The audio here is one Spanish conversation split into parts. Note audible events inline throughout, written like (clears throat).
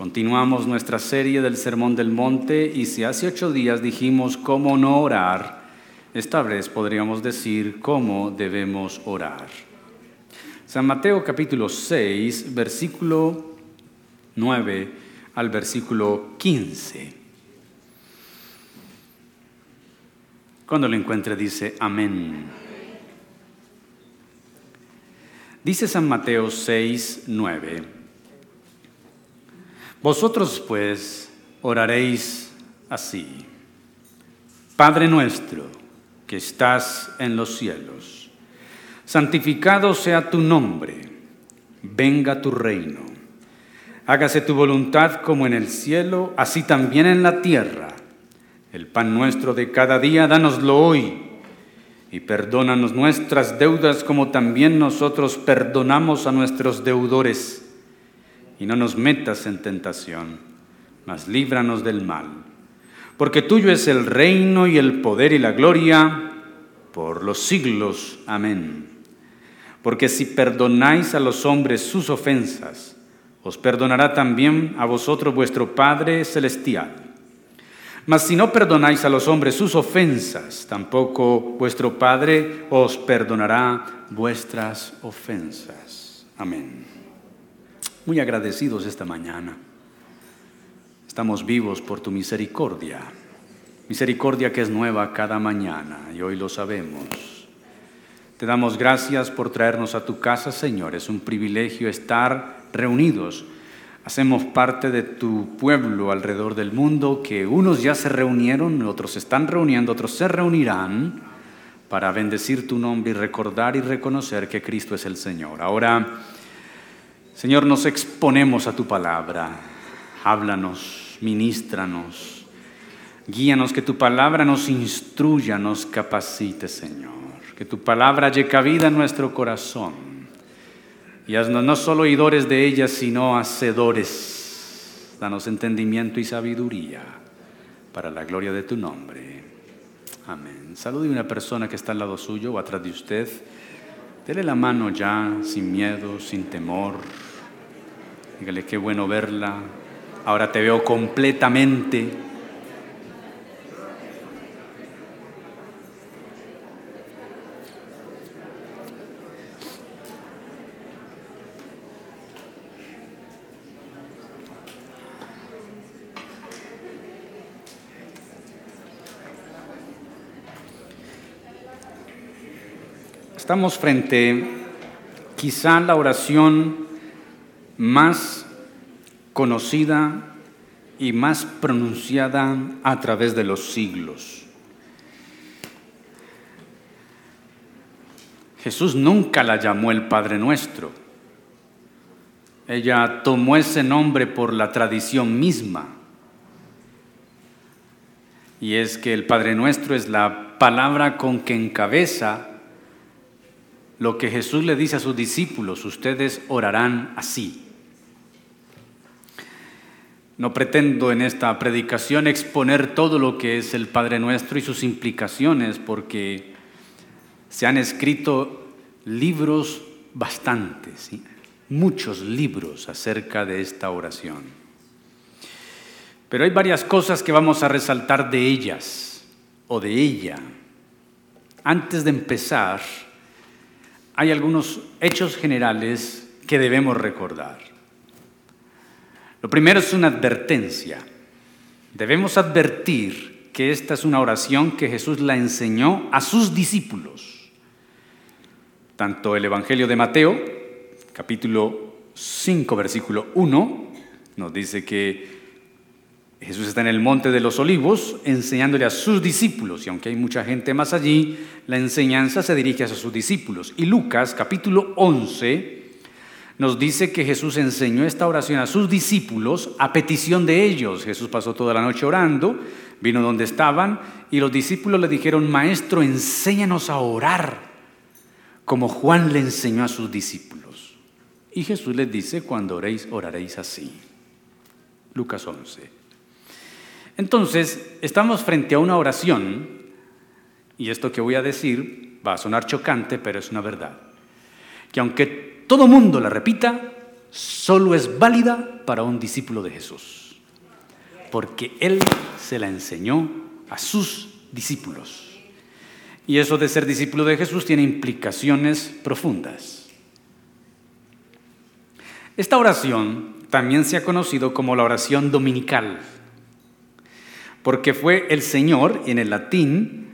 Continuamos nuestra serie del Sermón del Monte y si hace ocho días dijimos cómo no orar, esta vez podríamos decir cómo debemos orar. San Mateo capítulo 6, versículo 9 al versículo 15. Cuando lo encuentre dice amén. Dice San Mateo 6, 9. Vosotros pues oraréis así. Padre nuestro que estás en los cielos, santificado sea tu nombre, venga tu reino. Hágase tu voluntad como en el cielo, así también en la tierra. El pan nuestro de cada día, dánoslo hoy. Y perdónanos nuestras deudas como también nosotros perdonamos a nuestros deudores y no nos metas en tentación, mas líbranos del mal. Porque tuyo es el reino y el poder y la gloria por los siglos. Amén. Porque si perdonáis a los hombres sus ofensas, os perdonará también a vosotros vuestro Padre Celestial. Mas si no perdonáis a los hombres sus ofensas, tampoco vuestro Padre os perdonará vuestras ofensas. Amén muy agradecidos esta mañana. Estamos vivos por tu misericordia, misericordia que es nueva cada mañana y hoy lo sabemos. Te damos gracias por traernos a tu casa, Señor. Es un privilegio estar reunidos. Hacemos parte de tu pueblo alrededor del mundo, que unos ya se reunieron, otros se están reuniendo, otros se reunirán para bendecir tu nombre y recordar y reconocer que Cristo es el Señor. Ahora Señor, nos exponemos a tu palabra. Háblanos, ministranos, guíanos, que tu palabra nos instruya, nos capacite, Señor. Que tu palabra llegue vida en nuestro corazón. Y haznos no solo oidores de ella, sino hacedores. Danos entendimiento y sabiduría para la gloria de tu nombre. Amén. Salude a una persona que está al lado suyo o atrás de usted. Dele la mano ya, sin miedo, sin temor. Dígale, qué bueno verla. Ahora te veo completamente. Estamos frente quizá la oración más conocida y más pronunciada a través de los siglos. Jesús nunca la llamó el Padre Nuestro. Ella tomó ese nombre por la tradición misma. Y es que el Padre Nuestro es la palabra con que encabeza lo que Jesús le dice a sus discípulos, ustedes orarán así. No pretendo en esta predicación exponer todo lo que es el Padre Nuestro y sus implicaciones, porque se han escrito libros bastantes, muchos libros acerca de esta oración. Pero hay varias cosas que vamos a resaltar de ellas o de ella. Antes de empezar, hay algunos hechos generales que debemos recordar. Lo primero es una advertencia. Debemos advertir que esta es una oración que Jesús la enseñó a sus discípulos. Tanto el Evangelio de Mateo, capítulo 5, versículo 1, nos dice que Jesús está en el monte de los olivos enseñándole a sus discípulos, y aunque hay mucha gente más allí, la enseñanza se dirige a sus discípulos. Y Lucas, capítulo 11, nos dice que Jesús enseñó esta oración a sus discípulos a petición de ellos. Jesús pasó toda la noche orando, vino donde estaban y los discípulos le dijeron, Maestro, enséñanos a orar como Juan le enseñó a sus discípulos. Y Jesús les dice, cuando oréis, oraréis así. Lucas 11. Entonces, estamos frente a una oración, y esto que voy a decir va a sonar chocante, pero es una verdad, que aunque todo mundo la repita, solo es válida para un discípulo de Jesús, porque Él se la enseñó a sus discípulos. Y eso de ser discípulo de Jesús tiene implicaciones profundas. Esta oración también se ha conocido como la oración dominical, porque fue el Señor, en el latín,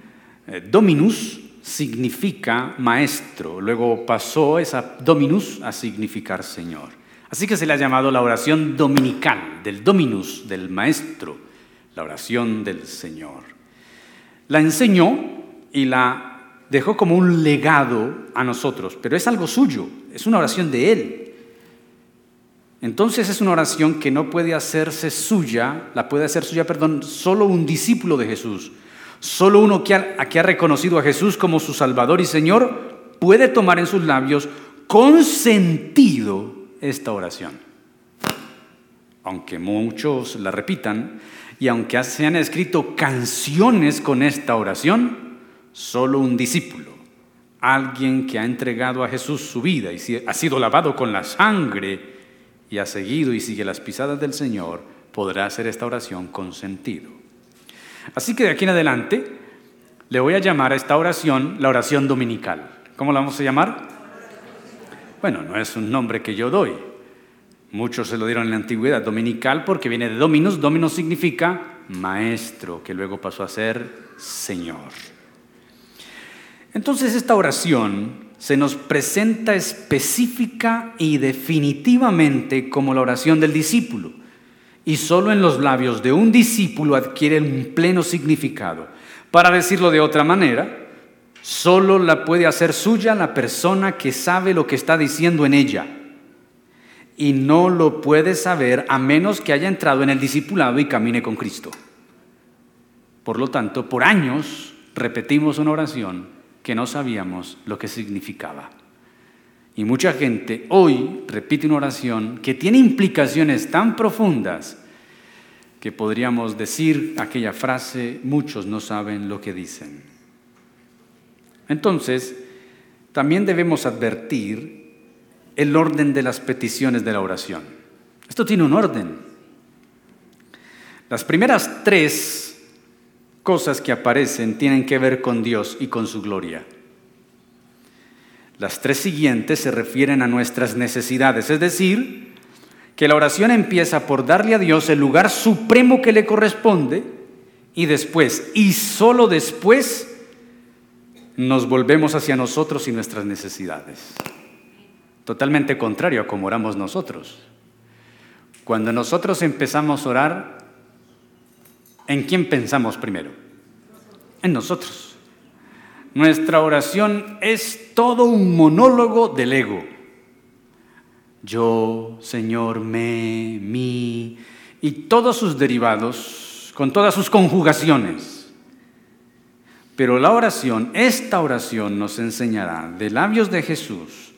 eh, dominus significa maestro, luego pasó esa dominus a significar Señor. Así que se le ha llamado la oración dominical, del dominus, del maestro, la oración del Señor. La enseñó y la dejó como un legado a nosotros, pero es algo suyo, es una oración de Él. Entonces es una oración que no puede hacerse suya, la puede hacer suya, perdón, solo un discípulo de Jesús. Solo uno que ha, que ha reconocido a Jesús como su Salvador y Señor puede tomar en sus labios con sentido esta oración. Aunque muchos la repitan y aunque se han escrito canciones con esta oración, Solo un discípulo, alguien que ha entregado a Jesús su vida y ha sido lavado con la sangre y ha seguido y sigue las pisadas del Señor, podrá hacer esta oración con sentido. Así que de aquí en adelante le voy a llamar a esta oración la oración dominical. ¿Cómo la vamos a llamar? Bueno, no es un nombre que yo doy. Muchos se lo dieron en la antigüedad dominical porque viene de dominus. Dominus significa maestro, que luego pasó a ser Señor. Entonces esta oración se nos presenta específica y definitivamente como la oración del discípulo. Y solo en los labios de un discípulo adquiere un pleno significado. Para decirlo de otra manera, solo la puede hacer suya la persona que sabe lo que está diciendo en ella. Y no lo puede saber a menos que haya entrado en el discipulado y camine con Cristo. Por lo tanto, por años repetimos una oración que no sabíamos lo que significaba. Y mucha gente hoy repite una oración que tiene implicaciones tan profundas que podríamos decir aquella frase, muchos no saben lo que dicen. Entonces, también debemos advertir el orden de las peticiones de la oración. Esto tiene un orden. Las primeras tres cosas que aparecen tienen que ver con Dios y con su gloria. Las tres siguientes se refieren a nuestras necesidades, es decir, que la oración empieza por darle a Dios el lugar supremo que le corresponde y después, y solo después, nos volvemos hacia nosotros y nuestras necesidades. Totalmente contrario a como oramos nosotros. Cuando nosotros empezamos a orar, ¿En quién pensamos primero? En nosotros. Nuestra oración es todo un monólogo del ego. Yo, Señor, me, mi, y todos sus derivados, con todas sus conjugaciones. Pero la oración, esta oración nos enseñará de labios de Jesús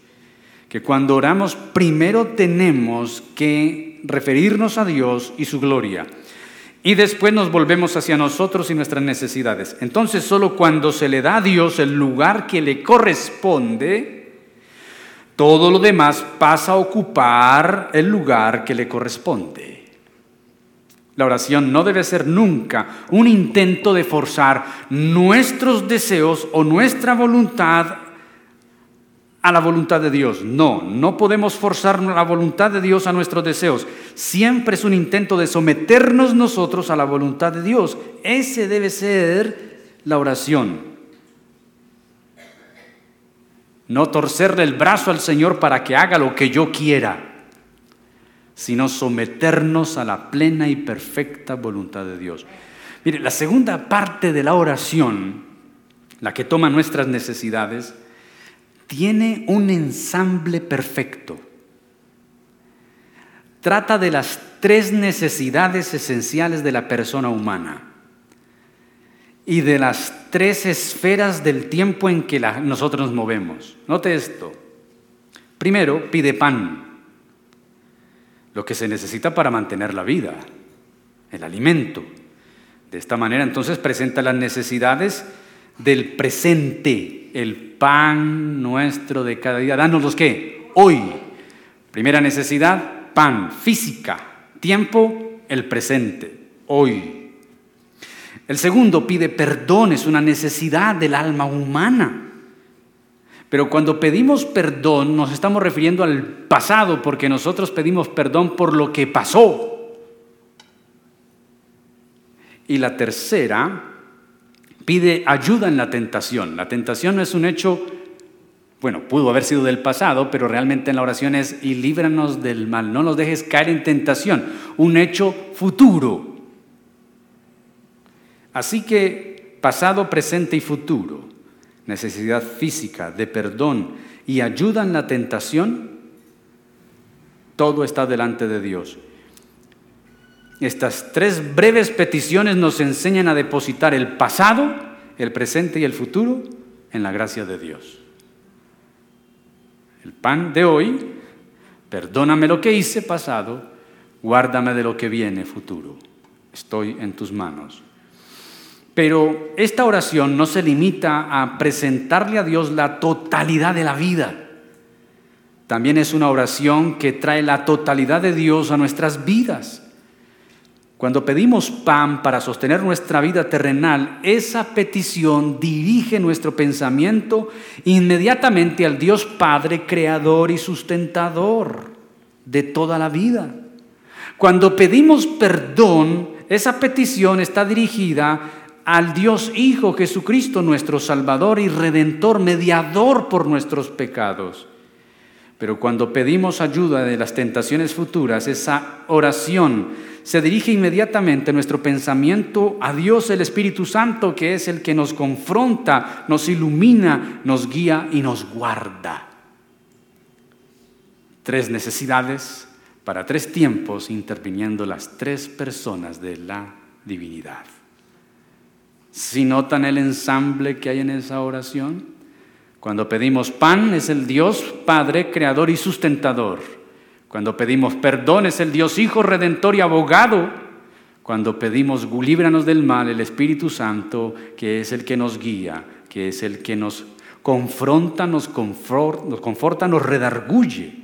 que cuando oramos primero tenemos que referirnos a Dios y su gloria y después nos volvemos hacia nosotros y nuestras necesidades. Entonces solo cuando se le da a Dios el lugar que le corresponde, todo lo demás pasa a ocupar el lugar que le corresponde. La oración no debe ser nunca un intento de forzar nuestros deseos o nuestra voluntad a la voluntad de Dios. No, no podemos forzar la voluntad de Dios a nuestros deseos. Siempre es un intento de someternos nosotros a la voluntad de Dios. Ese debe ser la oración. No torcerle el brazo al Señor para que haga lo que yo quiera, sino someternos a la plena y perfecta voluntad de Dios. Mire, la segunda parte de la oración, la que toma nuestras necesidades, tiene un ensamble perfecto. Trata de las tres necesidades esenciales de la persona humana y de las tres esferas del tiempo en que nosotros nos movemos. Note esto. Primero, pide pan, lo que se necesita para mantener la vida, el alimento. De esta manera entonces presenta las necesidades del presente, el pan nuestro de cada día. Danos los que hoy, Primera necesidad, pan, física. Tiempo, el presente, hoy. El segundo pide perdón, es una necesidad del alma humana. Pero cuando pedimos perdón nos estamos refiriendo al pasado porque nosotros pedimos perdón por lo que pasó. Y la tercera pide ayuda en la tentación. La tentación no es un hecho, bueno, pudo haber sido del pasado, pero realmente en la oración es y líbranos del mal, no nos dejes caer en tentación, un hecho futuro. Así que pasado, presente y futuro necesidad física, de perdón y ayuda en la tentación, todo está delante de Dios. Estas tres breves peticiones nos enseñan a depositar el pasado, el presente y el futuro en la gracia de Dios. El pan de hoy, perdóname lo que hice pasado, guárdame de lo que viene futuro. Estoy en tus manos. Pero esta oración no se limita a presentarle a Dios la totalidad de la vida. También es una oración que trae la totalidad de Dios a nuestras vidas. Cuando pedimos pan para sostener nuestra vida terrenal, esa petición dirige nuestro pensamiento inmediatamente al Dios Padre, creador y sustentador de toda la vida. Cuando pedimos perdón, esa petición está dirigida al Dios Hijo Jesucristo, nuestro Salvador y Redentor, mediador por nuestros pecados. Pero cuando pedimos ayuda de las tentaciones futuras, esa oración se dirige inmediatamente nuestro pensamiento a Dios el Espíritu Santo, que es el que nos confronta, nos ilumina, nos guía y nos guarda. Tres necesidades para tres tiempos interviniendo las tres personas de la divinidad. Si notan el ensamble que hay en esa oración, cuando pedimos pan es el Dios Padre, creador y sustentador. Cuando pedimos perdón es el Dios Hijo, redentor y abogado. Cuando pedimos líbranos del mal, el Espíritu Santo, que es el que nos guía, que es el que nos confronta, nos, conforta, nos redarguye.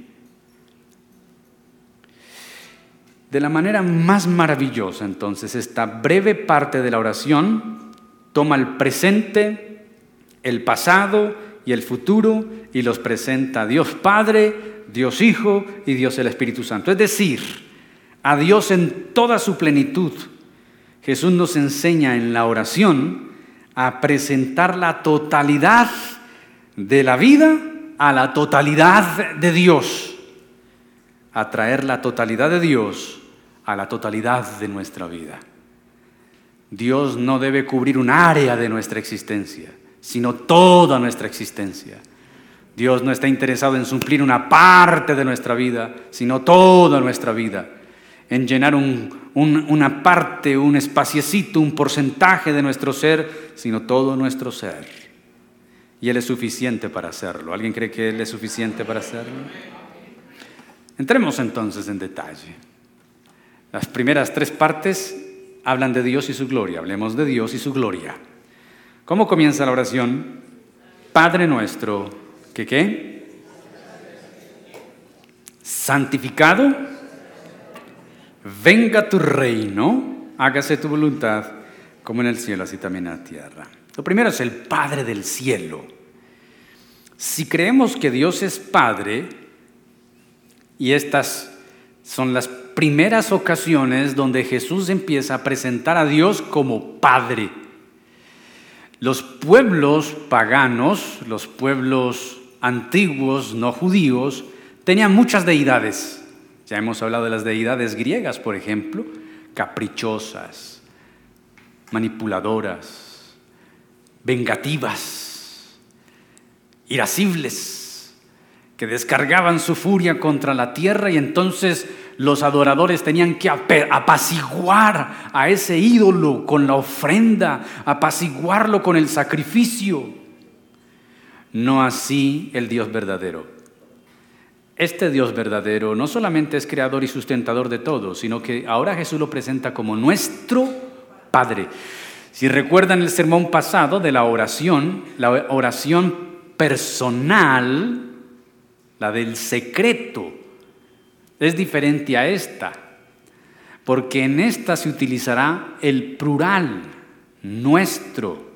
De la manera más maravillosa, entonces, esta breve parte de la oración toma el presente, el pasado y el futuro y los presenta Dios Padre, Dios Hijo y Dios el Espíritu Santo. Es decir, a Dios en toda su plenitud. Jesús nos enseña en la oración a presentar la totalidad de la vida a la totalidad de Dios, a traer la totalidad de Dios a la totalidad de nuestra vida. Dios no debe cubrir un área de nuestra existencia, sino toda nuestra existencia. Dios no está interesado en suplir una parte de nuestra vida, sino toda nuestra vida, en llenar una parte, un espaciecito, un porcentaje de nuestro ser, sino todo nuestro ser. Y Él es suficiente para hacerlo. ¿Alguien cree que Él es suficiente para hacerlo? Entremos entonces en detalle. Las primeras tres partes hablan de Dios y su gloria. Hablemos de Dios y su gloria. ¿Cómo comienza la oración? Padre nuestro, ¿qué qué? Santificado, venga tu reino, hágase tu voluntad, como en el cielo, así también en la tierra. Lo primero es el Padre del cielo. Si creemos que Dios es Padre, y estas son las primeras ocasiones donde Jesús empieza a presentar a Dios como Padre. Los pueblos paganos, los pueblos antiguos, no judíos, tenían muchas deidades. Ya hemos hablado de las deidades griegas, por ejemplo, caprichosas, manipuladoras, vengativas, irascibles que descargaban su furia contra la tierra y entonces los adoradores tenían que apaciguar a ese ídolo con la ofrenda, apaciguarlo con el sacrificio. No así el Dios verdadero. Este Dios verdadero no solamente es creador y sustentador de todo, sino que ahora Jesús lo presenta como nuestro Padre. Si recuerdan el sermón pasado de la oración, la oración personal, la del secreto, es diferente a esta, porque en esta se utilizará el plural, nuestro,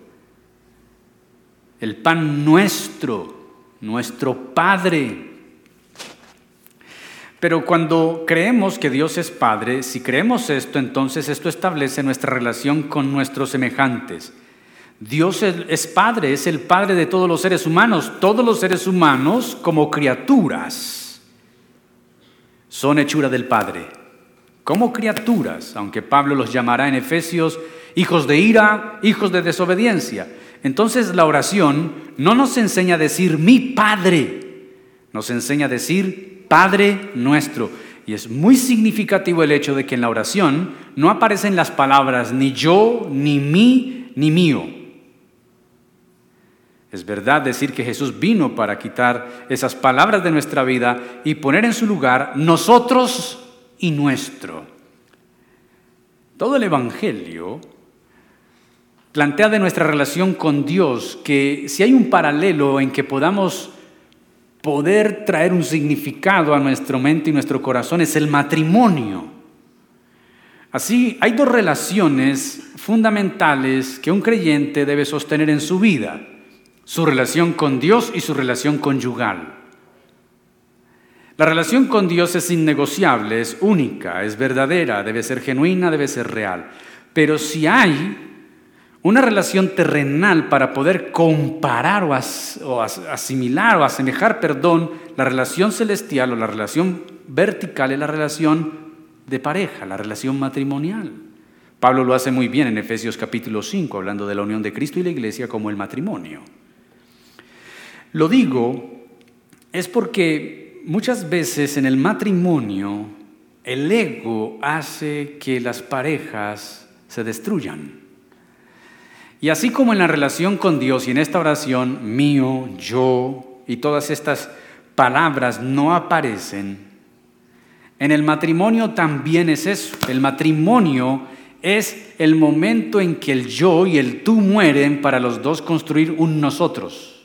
el pan nuestro, nuestro Padre. Pero cuando creemos que Dios es Padre, si creemos esto, entonces esto establece nuestra relación con nuestros semejantes. Dios es Padre, es el Padre de todos los seres humanos. Todos los seres humanos como criaturas son hechura del Padre. Como criaturas, aunque Pablo los llamará en Efesios hijos de ira, hijos de desobediencia. Entonces la oración no nos enseña a decir mi Padre, nos enseña a decir Padre nuestro. Y es muy significativo el hecho de que en la oración no aparecen las palabras ni yo, ni mí, ni mío. Es verdad decir que Jesús vino para quitar esas palabras de nuestra vida y poner en su lugar nosotros y nuestro. Todo el Evangelio plantea de nuestra relación con Dios que si hay un paralelo en que podamos poder traer un significado a nuestra mente y nuestro corazón es el matrimonio. Así, hay dos relaciones fundamentales que un creyente debe sostener en su vida, su relación con Dios y su relación conyugal. La relación con Dios es innegociable, es única, es verdadera, debe ser genuina, debe ser real. Pero si hay una relación terrenal para poder comparar o, asimilar o asemejar, perdón, la relación celestial o la relación vertical es la relación de pareja, la relación matrimonial. Pablo lo hace muy bien en Efesios capítulo 5, hablando de la unión de Cristo y la iglesia como el matrimonio. Lo digo es porque muchas veces en el matrimonio el ego hace que las parejas se destruyan. Y así como en la relación con Dios y en esta oración, mío, yo y todas estas palabras no aparecen, en el matrimonio también es eso. El matrimonio es el momento en que el yo y el tú mueren para los dos construir un nosotros.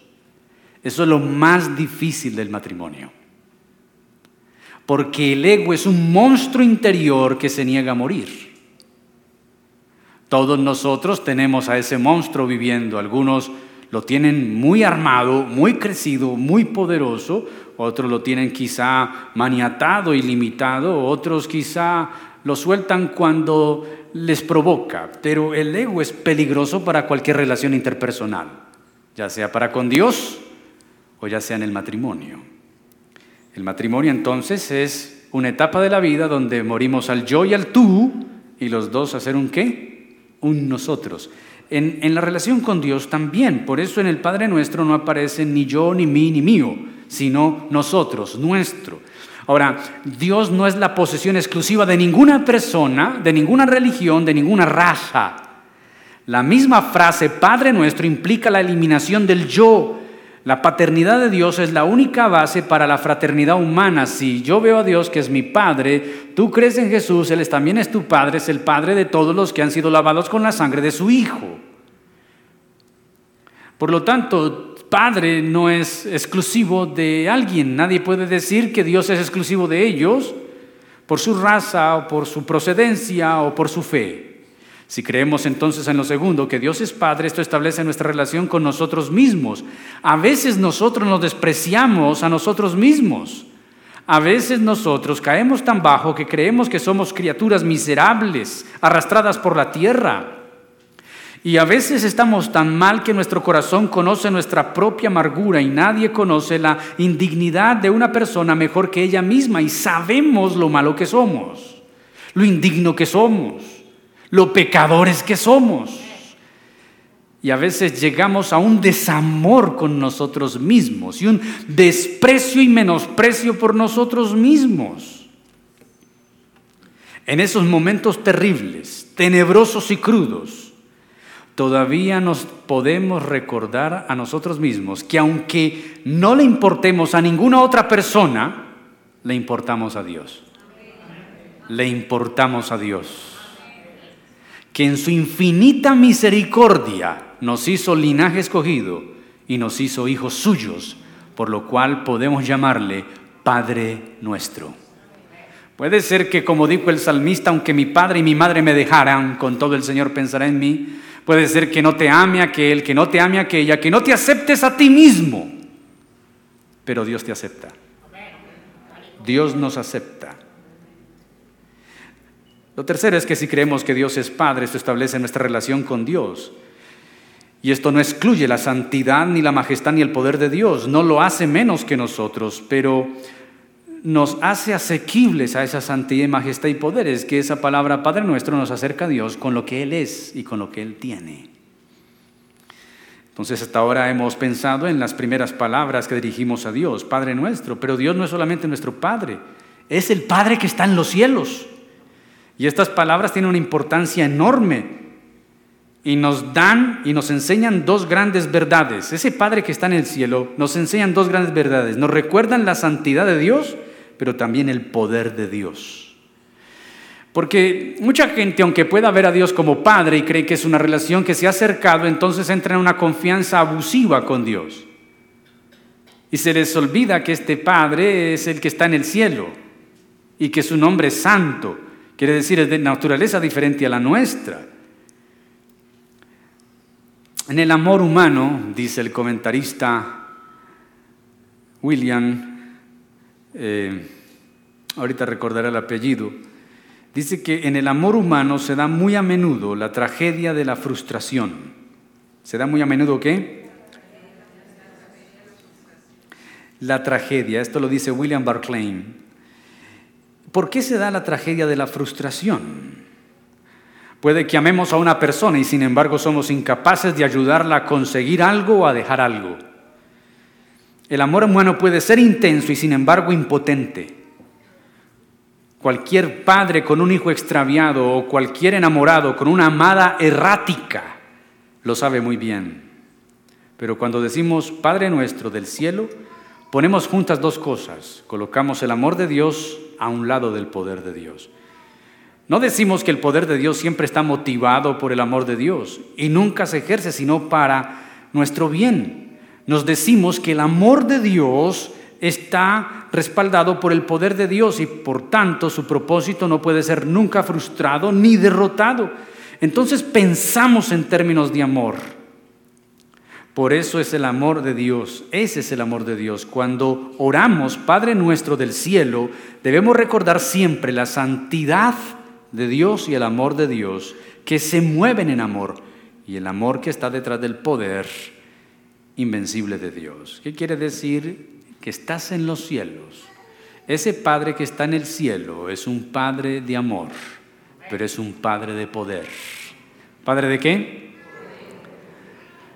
Eso es lo más difícil del matrimonio. Porque el ego es un monstruo interior que se niega a morir. Todos nosotros tenemos a ese monstruo viviendo. Algunos lo tienen muy armado, muy crecido, muy poderoso. Otros lo tienen quizá maniatado y limitado. Otros quizá lo sueltan cuando les provoca. Pero el ego es peligroso para cualquier relación interpersonal, ya sea para con Dios o ya sea en el matrimonio. El matrimonio entonces es una etapa de la vida donde morimos al yo y al tú y los dos hacer un qué? un nosotros. En, en, la relación con Dios también, por eso en el Padre nuestro no aparece ni yo, ni mí, ni mío, sino nosotros, nuestro. Ahora, Dios no es la posesión exclusiva de ninguna persona, de ninguna religión, de ninguna raza. La misma frase Padre nuestro implica la eliminación del yo, la paternidad de Dios es la única base para la fraternidad humana. Si yo veo a Dios que es mi Padre, tú crees en Jesús, Él también es tu Padre, es el Padre de todos los que han sido lavados con la sangre de su Hijo. Por lo tanto, Padre no es exclusivo de alguien. Nadie puede decir que Dios es exclusivo de ellos por su raza o por su procedencia o por su fe. Si creemos entonces en lo segundo, que Dios es Padre, esto establece nuestra relación con nosotros mismos. A veces nosotros nos despreciamos a nosotros mismos. A veces nosotros caemos tan bajo que creemos que somos criaturas miserables, arrastradas por la tierra. Y a veces estamos tan mal que nuestro corazón conoce nuestra propia amargura y nadie conoce la indignidad de una persona mejor que ella misma y sabemos lo malo que somos, lo indigno que somos lo pecadores que somos. Y a veces llegamos a un desamor con nosotros mismos y un desprecio y menosprecio por nosotros mismos. En esos momentos terribles, tenebrosos y crudos, todavía nos podemos recordar a nosotros mismos que aunque no le importemos a ninguna otra persona, le importamos a Dios. Le importamos a Dios que en su infinita misericordia nos hizo linaje escogido y nos hizo hijos suyos, por lo cual podemos llamarle Padre nuestro. Puede ser que, como dijo el salmista, aunque mi padre y mi madre me dejaran, con todo el Señor pensará en mí. Puede ser que no te ame aquel, que no te ame aquella, que no te aceptes a ti mismo. Pero Dios te acepta. Dios nos acepta. Lo tercero es que si creemos que Dios es Padre, esto establece nuestra relación con Dios. Y esto no excluye la santidad, ni la majestad, ni el poder de Dios. No lo hace menos que nosotros, pero nos hace asequibles a esa santidad, majestad y poderes, que esa palabra Padre nuestro nos acerca a Dios con lo que Él es y con lo que Él tiene. Entonces hasta ahora hemos pensado en las primeras palabras que dirigimos a Dios, Padre nuestro, pero Dios no es solamente nuestro Padre, es el Padre que está en los cielos. Y estas palabras tienen una importancia enorme y nos dan y nos enseñan dos grandes verdades. Ese Padre que está en el cielo nos enseñan dos grandes verdades. Nos recuerdan la santidad de Dios, pero también el poder de Dios. Porque mucha gente, aunque pueda ver a Dios como Padre y cree que es una relación que se ha acercado, entonces entra en una confianza abusiva con Dios. Y se les olvida que este Padre es el que está en el cielo y que su nombre es santo Quiere decir, es de naturaleza diferente a la nuestra. En el amor humano, dice el comentarista William, eh, ahorita recordaré el apellido, dice que en el amor humano se da muy a menudo la tragedia de la frustración. ¿Se da muy a menudo qué? La tragedia, esto lo dice William Barclay. ¿Por qué se da la tragedia de la frustración? Puede que amemos a una persona y sin embargo somos incapaces de ayudarla a conseguir algo o a dejar algo. El amor humano puede ser intenso y sin embargo impotente. Cualquier padre con un hijo extraviado o cualquier enamorado con una amada errática lo sabe muy bien. Pero cuando decimos Padre nuestro del cielo, ponemos juntas dos cosas. Colocamos el amor de Dios a un lado del poder de Dios. No decimos que el poder de Dios siempre está motivado por el amor de Dios y nunca se ejerce sino para nuestro bien. Nos decimos que el amor de Dios está respaldado por el poder de Dios y por tanto su propósito no puede ser nunca frustrado ni derrotado. Entonces pensamos en términos de amor. Por eso es el amor de Dios, ese es el amor de Dios. Cuando oramos, Padre nuestro del cielo, debemos recordar siempre la santidad de Dios y el amor de Dios, que se mueven en amor, y el amor que está detrás del poder invencible de Dios. ¿Qué quiere decir? Que estás en los cielos. Ese Padre que está en el cielo es un Padre de amor, pero es un Padre de poder. ¿Padre de qué?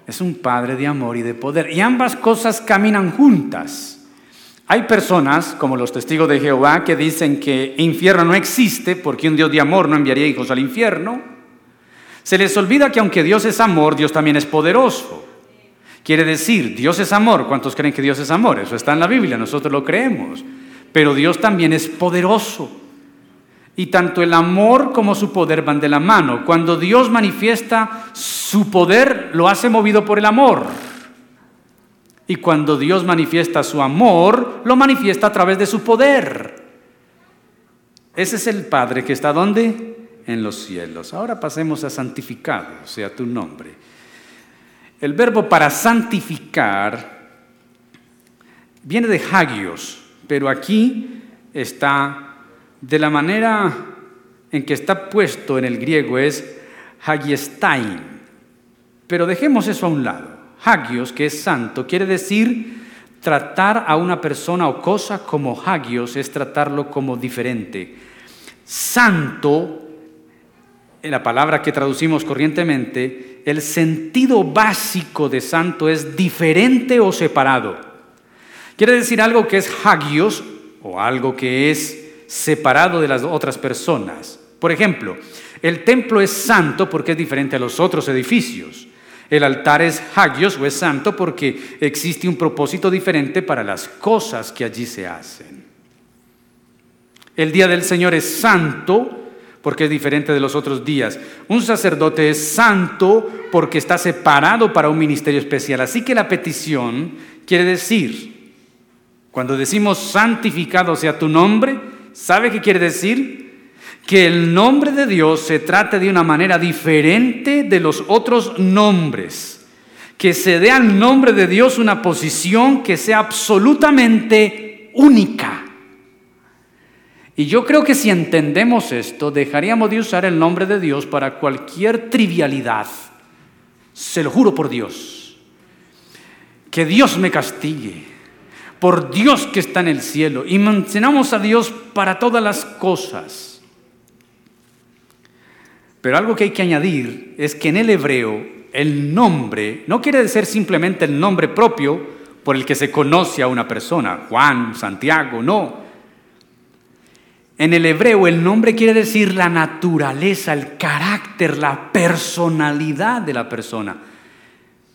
Es un Padre de amor y de poder. Y ambas cosas caminan juntas. Hay personas, como los testigos de Jehová, que dicen que infierno no existe porque un Dios de amor no enviaría hijos al infierno. Se les olvida que aunque Dios es amor, Dios también es poderoso. Quiere decir, Dios es amor. ¿Cuántos creen que Dios es amor? Eso está en la Biblia, nosotros lo creemos. Pero Dios también es poderoso. Y tanto el amor como su poder van de la mano. Cuando Dios manifiesta su poder, lo hace movido por el amor. Y cuando Dios manifiesta su amor, lo manifiesta a través de su poder. Ese es el Padre que está donde? En los cielos. Ahora pasemos a santificado, sea tu nombre. El verbo para santificar viene de hagios, pero aquí está de la manera en que está puesto en el griego es hagiestain. Pero dejemos eso a un lado. Hagios, que es santo, quiere decir tratar a una persona o cosa como hagios es tratarlo como diferente. Santo, en la palabra que traducimos corrientemente, el sentido básico de santo es diferente o separado. Quiere decir algo que es hagios o algo que es separado de las otras personas. Por ejemplo, el templo es santo porque es diferente a los otros edificios. El altar es hagios o es santo porque existe un propósito diferente para las cosas que allí se hacen. El día del Señor es santo porque es diferente de los otros días. Un sacerdote es santo porque está separado para un ministerio especial. Así que la petición quiere decir, cuando decimos santificado sea tu nombre, ¿Sabe qué quiere decir? Que el nombre de Dios se trate de una manera diferente de los otros nombres. Que se dé al nombre de Dios una posición que sea absolutamente única. Y yo creo que si entendemos esto, dejaríamos de usar el nombre de Dios para cualquier trivialidad. Se lo juro por Dios. Que Dios me castigue. Por Dios que está en el cielo. Y mencionamos a Dios para todas las cosas. Pero algo que hay que añadir es que en el hebreo el nombre no quiere ser simplemente el nombre propio por el que se conoce a una persona. Juan, Santiago, no en el hebreo el nombre quiere decir la naturaleza, el carácter, la personalidad de la persona,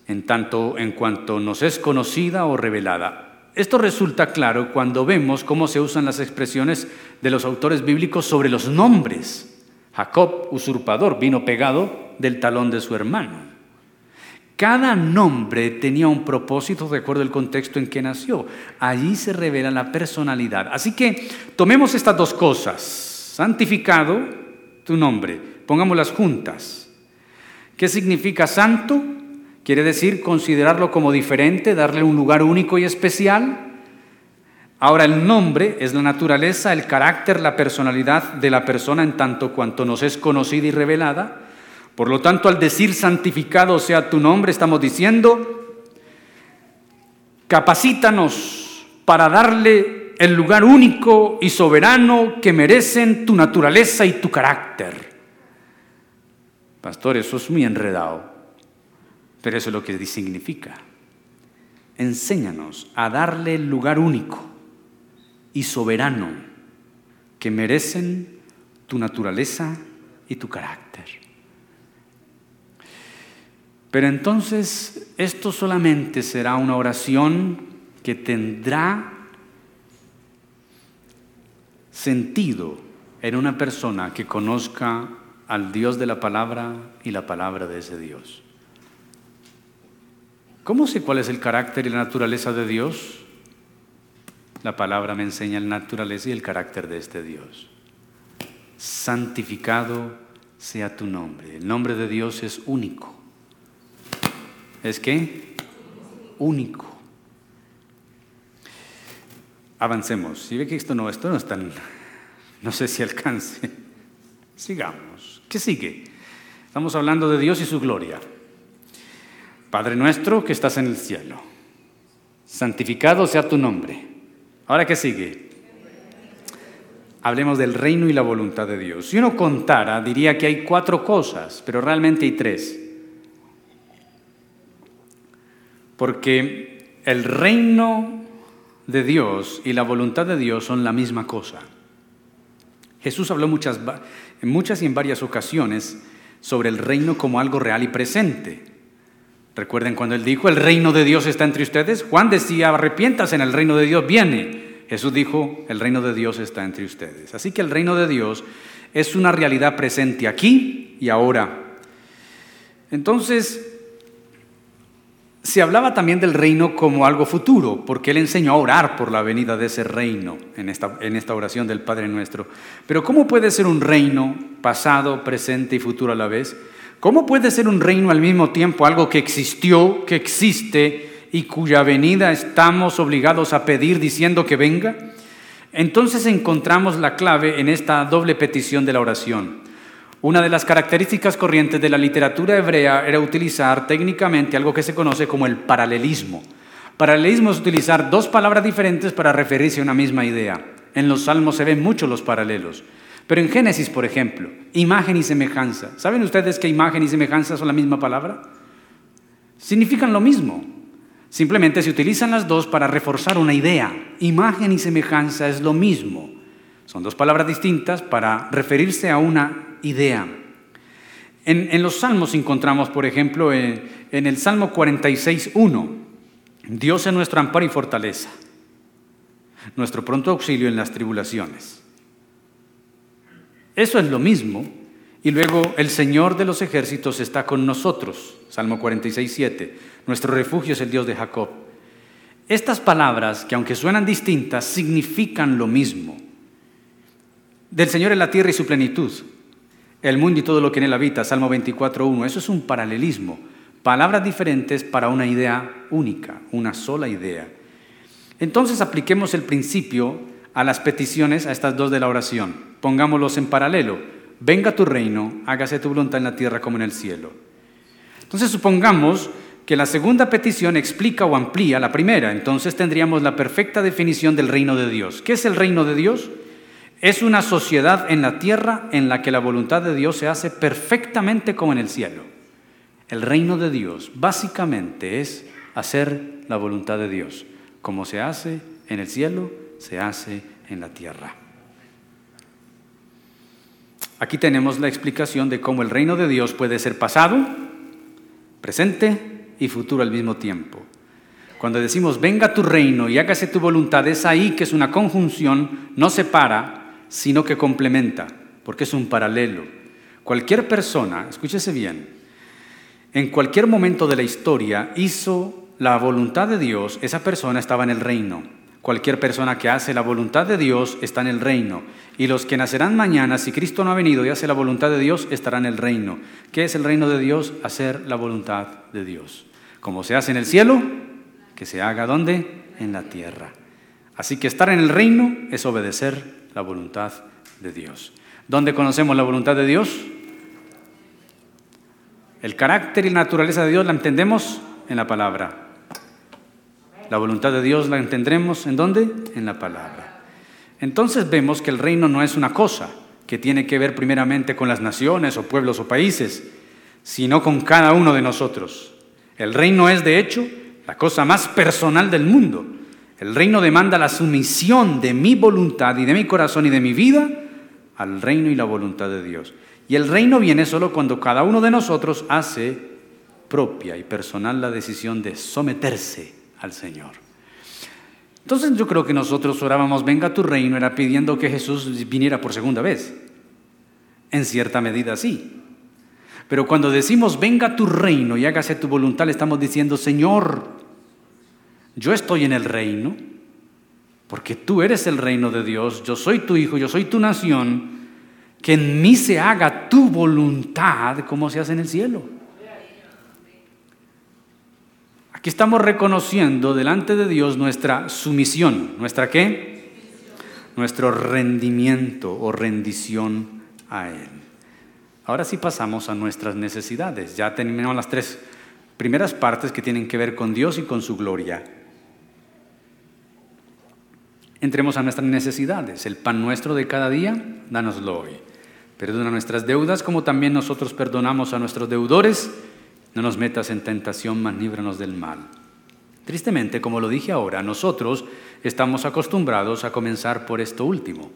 en tanto en cuanto nos es conocida o revelada. Esto resulta claro cuando vemos cómo se usan las expresiones de los autores bíblicos sobre los nombres. Jacob, usurpador, vino pegado del talón de su hermano. Cada nombre tenía un propósito de acuerdo al contexto en que nació. Allí se revela la personalidad. Así que tomemos estas dos cosas. Santificado, tu nombre. Pongámoslas juntas. ¿Qué significa santo? Quiere decir considerarlo como diferente, darle un lugar único y especial. Ahora el nombre es la naturaleza, el carácter, la personalidad de la persona en tanto cuanto nos es conocida y revelada. Por lo tanto, al decir santificado sea tu nombre, estamos diciendo, capacítanos para darle el lugar único y soberano que merecen tu naturaleza y tu carácter. Pastor, eso es muy enredado, pero eso es lo que significa. Enséñanos a darle el lugar único y soberano que merecen tu naturaleza y tu carácter. Pero entonces esto solamente será una oración que tendrá sentido en una persona que conozca al Dios de la palabra y la palabra de ese Dios. ¿Cómo sé cuál es el carácter y la naturaleza de Dios? La palabra me enseña la naturaleza y el carácter de este Dios. Santificado sea tu nombre. El nombre de Dios es único es que único. Avancemos. Si ve que esto no, esto no es tan, no sé si alcance. Sigamos. ¿Qué sigue? Estamos hablando de Dios y su gloria. Padre nuestro que estás en el cielo, santificado sea tu nombre. Ahora, ¿qué sigue? Hablemos del reino y la voluntad de Dios. Si uno contara, diría que hay cuatro cosas, pero realmente hay tres. Porque el reino de Dios y la voluntad de Dios son la misma cosa. Jesús habló muchas, en muchas y en varias ocasiones sobre el reino como algo real y presente. Recuerden cuando él dijo, el reino de Dios está entre ustedes. Juan decía, arrepientas en el reino de Dios viene. Jesús dijo, el reino de Dios está entre ustedes. Así que el reino de Dios es una realidad presente aquí y ahora. Entonces, se hablaba también del reino como algo futuro, porque él enseñó a orar por la venida de ese reino en esta, en esta oración del Padre Nuestro. Pero ¿cómo puede ser un reino pasado, presente y futuro a la vez? ¿Cómo puede ser un reino al mismo tiempo algo que existió, que existe y cuya venida estamos obligados a pedir diciendo que venga? Entonces encontramos la clave en esta doble petición de la oración. Una de las características corrientes de la literatura hebrea era utilizar técnicamente algo que se conoce como el paralelismo. Paralelismo es utilizar dos palabras diferentes para referirse a una misma idea. En los salmos se ven muchos los paralelos. Pero en Génesis, por ejemplo, imagen y semejanza. ¿Saben ustedes que imagen y semejanza son la misma palabra? Significan lo mismo. Simplemente se utilizan las dos para reforzar una idea. Imagen y semejanza es lo mismo. Son dos palabras distintas para referirse a una idea. En, los salmos encontramos, por ejemplo, en, en el Salmo 46.1, Dios es nuestro amparo y fortaleza, nuestro pronto auxilio en las tribulaciones. Eso es lo mismo. Y luego el Señor de los ejércitos está con nosotros. Salmo 46.7. Nuestro refugio es el Dios de Jacob. Estas palabras, que aunque suenan distintas, significan lo mismo. Del Señor es la tierra y su plenitud, el mundo y todo lo que en él habita, Salmo 24.1. Eso es un paralelismo, palabras diferentes para una idea única, una sola idea. Entonces apliquemos el principio a las peticiones, a estas dos de la oración. Pongámoslos en paralelo. Venga tu reino, hágase tu voluntad en la tierra como en el cielo. Entonces supongamos que la segunda petición explica o amplía la primera, entonces tendríamos la perfecta definición del reino de Dios. ¿Qué es el reino de Dios? Es una sociedad en la tierra en la que la voluntad de Dios se hace perfectamente como en el cielo. El reino de Dios básicamente es hacer la voluntad de Dios. Como se hace en el cielo, se hace en la tierra. Aquí tenemos la explicación de cómo el reino de Dios puede ser pasado, presente y futuro al mismo tiempo. Cuando decimos, venga tu reino y hágase tu voluntad, es ahí que es una conjunción, no separa, sino que complementa, porque es un paralelo. Cualquier persona, escúchese bien, en cualquier momento de la historia hizo la voluntad de Dios, esa persona estaba en el reino. Cualquier persona que hace la voluntad de Dios está en el reino. Y los que nacerán mañana, si Cristo no ha venido y hace la voluntad de Dios, estarán en el reino. ¿Qué es el reino de Dios? Hacer la voluntad de Dios. Como se hace en el cielo, que se haga donde? En la tierra. Así que estar en el reino es obedecer la voluntad de Dios. ¿Dónde conocemos la voluntad de Dios? El carácter y la naturaleza de Dios la entendemos en la palabra. La voluntad de Dios la entendremos en dónde? En la palabra. Entonces vemos que el reino no es una cosa que tiene que ver primeramente con las naciones o pueblos o países, sino con cada uno de nosotros. El reino es, de hecho, la cosa más personal del mundo. El reino demanda la sumisión de mi voluntad y de mi corazón y de mi vida al reino y la voluntad de Dios. Y el reino viene solo cuando cada uno de nosotros hace propia y personal la decisión de someterse al Señor. Entonces yo creo que nosotros orábamos, venga tu reino, era pidiendo que Jesús viniera por segunda vez. En cierta medida sí. Pero cuando decimos, venga tu reino y hágase tu voluntad, le estamos diciendo, Señor, yo estoy en el reino, porque tú eres el reino de Dios, yo soy tu hijo, yo soy tu nación, que en mí se haga tu voluntad como se hace en el cielo. Aquí estamos reconociendo delante de Dios nuestra sumisión, nuestra qué? Nuestro rendimiento o rendición a Él. Ahora sí pasamos a nuestras necesidades. Ya terminamos las tres primeras partes que tienen que ver con Dios y con su gloria. Entremos a nuestras necesidades. El pan nuestro de cada día, dánoslo hoy. Perdona nuestras deudas como también nosotros perdonamos a nuestros deudores. No nos metas en tentación, mas líbranos del mal. Tristemente, como lo dije ahora, nosotros estamos acostumbrados a comenzar por esto último.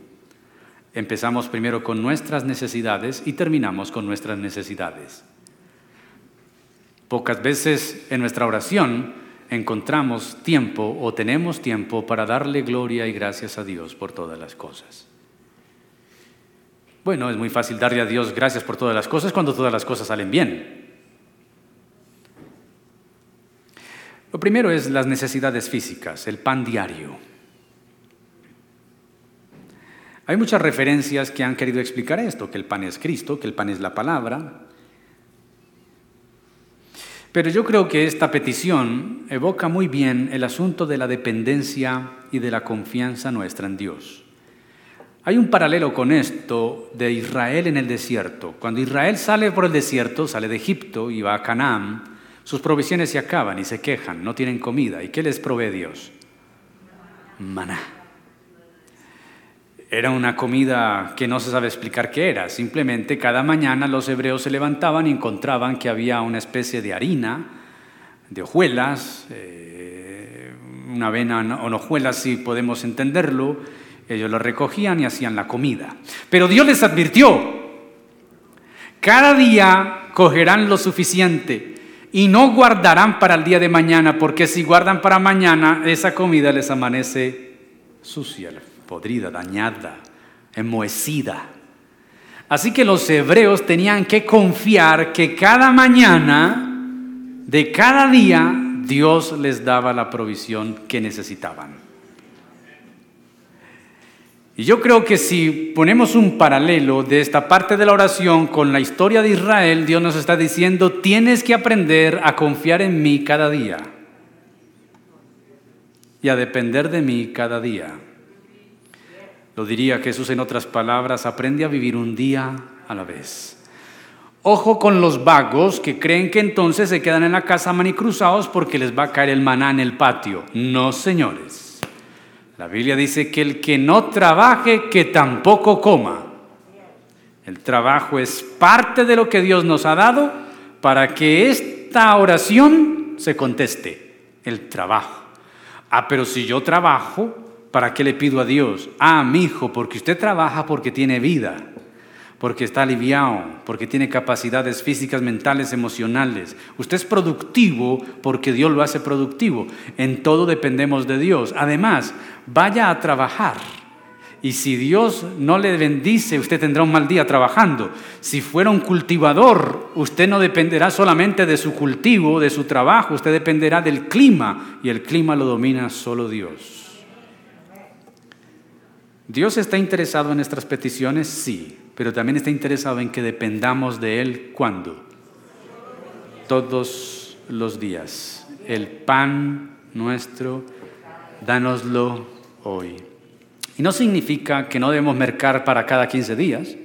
Empezamos primero con nuestras necesidades y terminamos con nuestras necesidades. Pocas veces en nuestra oración encontramos tiempo o tenemos tiempo para darle gloria y gracias a Dios por todas las cosas. Bueno, es muy fácil darle a Dios gracias por todas las cosas cuando todas las cosas salen bien. Lo primero es las necesidades físicas, el pan diario. Hay muchas referencias que han querido explicar esto, que el pan es Cristo, que el pan es la palabra. Pero yo creo que esta petición evoca muy bien el asunto de la dependencia y de la confianza nuestra en Dios. Hay un paralelo con esto de Israel en el desierto. Cuando Israel sale por el desierto, sale de Egipto y va a Canaán, sus provisiones se acaban y se quejan, no tienen comida. ¿Y qué les provee Dios? Maná. Era una comida que no se sabe explicar qué era. Simplemente cada mañana los hebreos se levantaban y encontraban que había una especie de harina, de hojuelas, eh, una avena o hojuelas si podemos entenderlo. Ellos lo recogían y hacían la comida. Pero Dios les advirtió, cada día cogerán lo suficiente y no guardarán para el día de mañana, porque si guardan para mañana, esa comida les amanece sucia podrida, dañada, enmohecida. Así que los hebreos tenían que confiar que cada mañana de cada día Dios les daba la provisión que necesitaban. Y yo creo que si ponemos un paralelo de esta parte de la oración con la historia de Israel, Dios nos está diciendo, tienes que aprender a confiar en mí cada día y a depender de mí cada día. Lo diría Jesús en otras palabras, aprende a vivir un día a la vez. Ojo con los vagos que creen que entonces se quedan en la casa manicruzados porque les va a caer el maná en el patio. No, señores. La Biblia dice que el que no trabaje, que tampoco coma. El trabajo es parte de lo que Dios nos ha dado para que esta oración se conteste. El trabajo. Ah, pero si yo trabajo, ¿para qué le pido a Dios? Ah, mi hijo, porque usted trabaja porque tiene vida porque está aliviado, porque tiene capacidades físicas, mentales, emocionales. Usted es productivo porque Dios lo hace productivo. En todo dependemos de Dios. Además, vaya a trabajar. Y si Dios no le bendice, usted tendrá un mal día trabajando. Si fuera un cultivador, usted no dependerá solamente de su cultivo, de su trabajo, usted dependerá del clima y el clima lo domina solo Dios. ¿Dios está interesado en nuestras peticiones? Sí pero también está interesado en que dependamos de Él cuando? Todos los días. El pan nuestro, dánoslo hoy. Y no significa que no debemos mercar para cada 15 días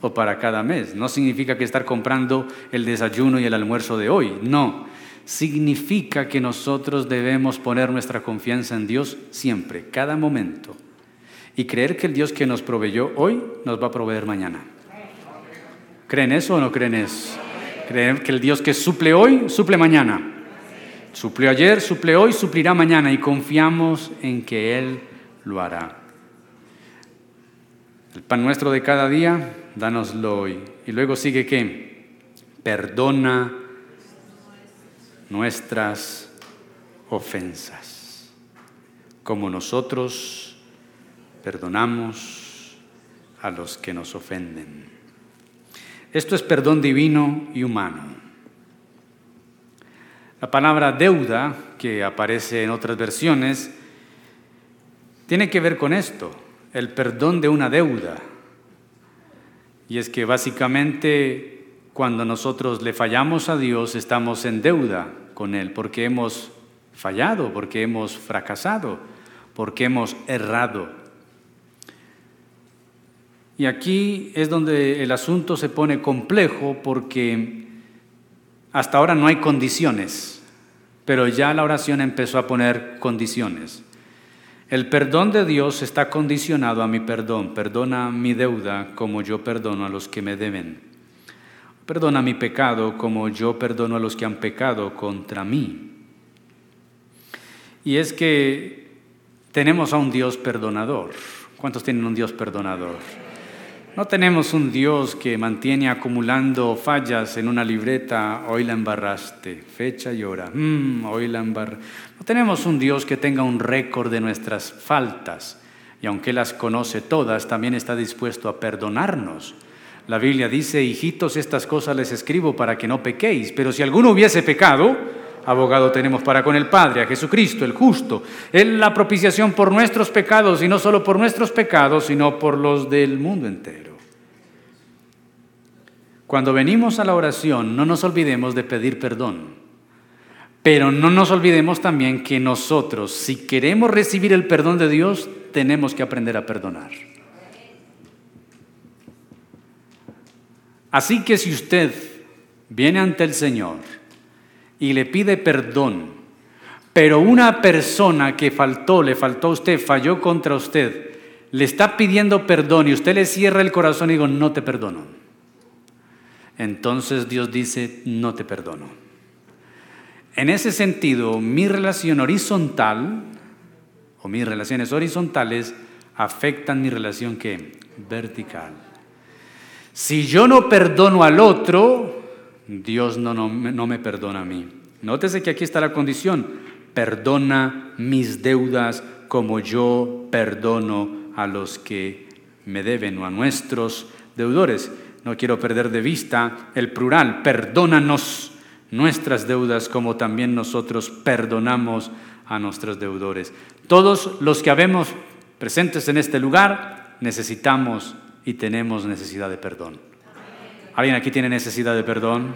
o para cada mes. No significa que estar comprando el desayuno y el almuerzo de hoy. No. Significa que nosotros debemos poner nuestra confianza en Dios siempre, cada momento y creer que el Dios que nos proveyó hoy nos va a proveer mañana. ¿Creen eso o no creen eso? Creen que el Dios que suple hoy, suple mañana. Suplió ayer, suple hoy, suplirá mañana y confiamos en que Él lo hará. El pan nuestro de cada día, dánoslo hoy. Y luego sigue que perdona nuestras ofensas, como nosotros perdonamos a los que nos ofenden. Esto es perdón divino y humano. La palabra deuda, que aparece en otras versiones, tiene que ver con esto, el perdón de una deuda. Y es que básicamente cuando nosotros le fallamos a Dios estamos en deuda con Él, porque hemos fallado, porque hemos fracasado, porque hemos errado. Y aquí es donde el asunto se pone complejo porque hasta ahora no hay condiciones, pero ya la oración empezó a poner condiciones. El perdón de Dios está condicionado a mi perdón. Perdona mi deuda como yo perdono a los que me deben. Perdona mi pecado como yo perdono a los que han pecado contra mí. Y es que tenemos a un Dios perdonador. ¿Cuántos tienen un Dios perdonador? No tenemos un Dios que mantiene acumulando fallas en una libreta, hoy la embarraste, fecha y hora, mm, hoy la embarraste. No tenemos un Dios que tenga un récord de nuestras faltas y aunque las conoce todas, también está dispuesto a perdonarnos. La Biblia dice, hijitos, estas cosas les escribo para que no pequéis, pero si alguno hubiese pecado, abogado tenemos para con el Padre, a Jesucristo, el justo. Él la propiciación por nuestros pecados, y no solo por nuestros pecados, sino por los del mundo entero. Cuando venimos a la oración, no nos olvidemos de pedir perdón. Pero no nos olvidemos también que nosotros, si queremos recibir el perdón de Dios, tenemos que aprender a perdonar. Así que si usted viene ante el Señor y le pide perdón, pero una persona que faltó, le faltó a usted, falló contra usted, le está pidiendo perdón y usted le cierra el corazón y digo, no te perdono. Entonces Dios dice, no te perdono. En ese sentido, mi relación horizontal o mis relaciones horizontales afectan mi relación que vertical. Si yo no perdono al otro, Dios no, no, no me perdona a mí. Nótese que aquí está la condición. Perdona mis deudas como yo perdono a los que me deben o a nuestros deudores. No quiero perder de vista el plural. Perdónanos nuestras deudas como también nosotros perdonamos a nuestros deudores. Todos los que habemos presentes en este lugar necesitamos y tenemos necesidad de perdón. ¿Alguien aquí tiene necesidad de perdón?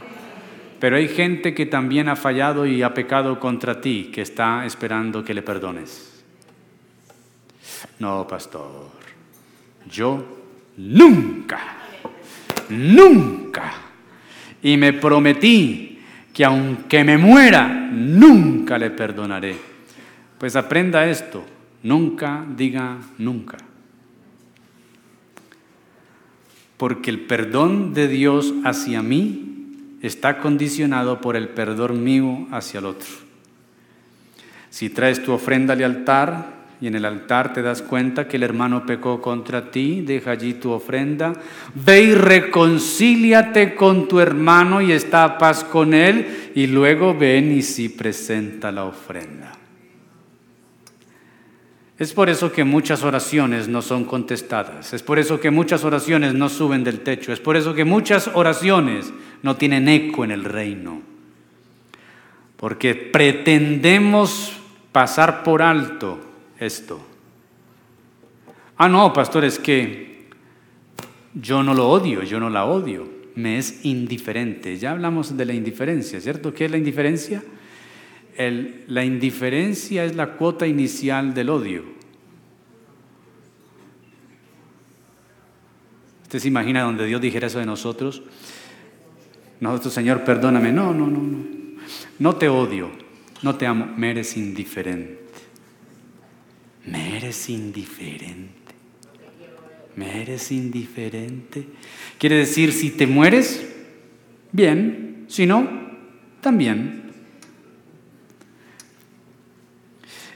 Pero hay gente que también ha fallado y ha pecado contra ti, que está esperando que le perdones. No, pastor, yo nunca, nunca. Y me prometí que aunque me muera, nunca le perdonaré. Pues aprenda esto, nunca diga nunca. Porque el perdón de Dios hacia mí está condicionado por el perdón mío hacia el otro. Si traes tu ofrenda al altar y en el altar te das cuenta que el hermano pecó contra ti, deja allí tu ofrenda, ve y reconcíliate con tu hermano y está a paz con él y luego ven y si presenta la ofrenda. Es por eso que muchas oraciones no son contestadas, es por eso que muchas oraciones no suben del techo, es por eso que muchas oraciones no tienen eco en el reino. Porque pretendemos pasar por alto esto. Ah, no, pastor, es que yo no lo odio, yo no la odio, me es indiferente. Ya hablamos de la indiferencia, ¿cierto? ¿Qué es la indiferencia? La indiferencia es la cuota inicial del odio. ¿Usted se imagina donde Dios dijera eso de nosotros? Nosotros, Señor, perdóname. No, no, no, no. No te odio, no te amo, me eres indiferente. Me eres indiferente. Me eres indiferente. Quiere decir, si te mueres, bien. Si no, también.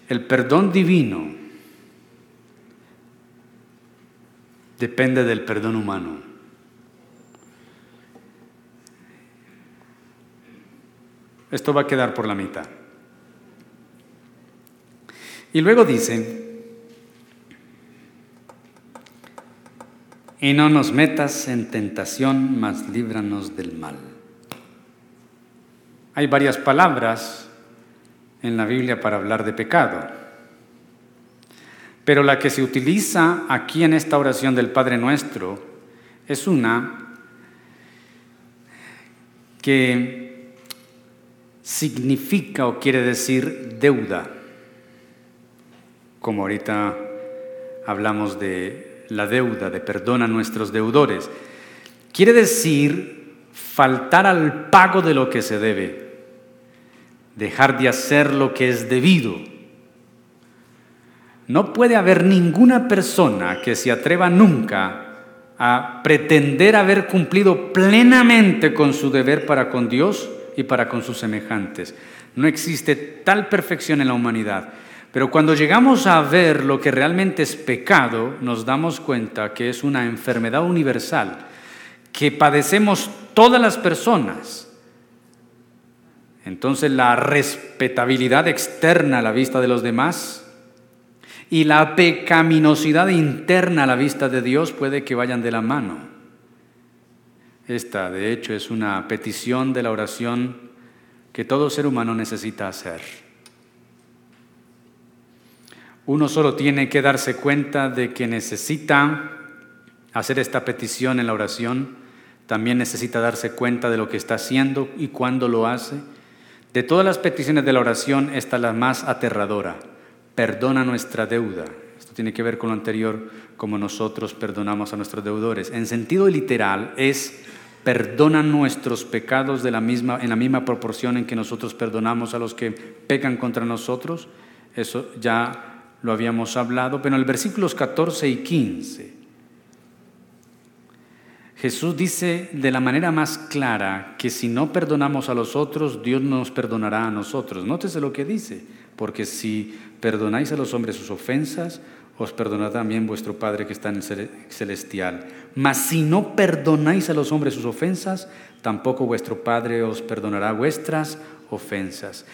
El perdón divino depende del perdón humano. Esto va a quedar por la mitad. Y luego dice, y no nos metas en tentación, mas líbranos del mal. Hay varias palabras en la Biblia para hablar de pecado, pero la que se utiliza aquí en esta oración del Padre Nuestro es una que significa o quiere decir deuda, como ahorita hablamos de la deuda, de perdón a nuestros deudores. Quiere decir faltar al pago de lo que se debe, dejar de hacer lo que es debido. No puede haber ninguna persona que se atreva nunca a pretender haber cumplido plenamente con su deber para con Dios y para con sus semejantes. No existe tal perfección en la humanidad. Pero cuando llegamos a ver lo que realmente es pecado, nos damos cuenta que es una enfermedad universal que padecemos todas las personas. Entonces la respetabilidad externa a la vista de los demás y la pecaminosidad interna a la vista de Dios puede que vayan de la mano. Esta, de hecho, es una petición de la oración que todo ser humano necesita hacer. Uno solo tiene que darse cuenta de que necesita hacer esta petición en la oración, también necesita darse cuenta de lo que está haciendo y cuándo lo hace. De todas las peticiones de la oración, esta es la más aterradora. Perdona nuestra deuda. Esto tiene que ver con lo anterior, como nosotros perdonamos a nuestros deudores. En sentido literal es perdona nuestros pecados de la misma, en la misma proporción en que nosotros perdonamos a los que pecan contra nosotros. Eso ya lo habíamos hablado, pero en el versículos 14 y 15, Jesús dice de la manera más clara que si no perdonamos a los otros, Dios nos perdonará a nosotros. Nótese lo que dice, porque si perdonáis a los hombres sus ofensas, os perdonará también vuestro Padre que está en el celestial. Mas si no perdonáis a los hombres sus ofensas, tampoco vuestro Padre os perdonará vuestras ofensas.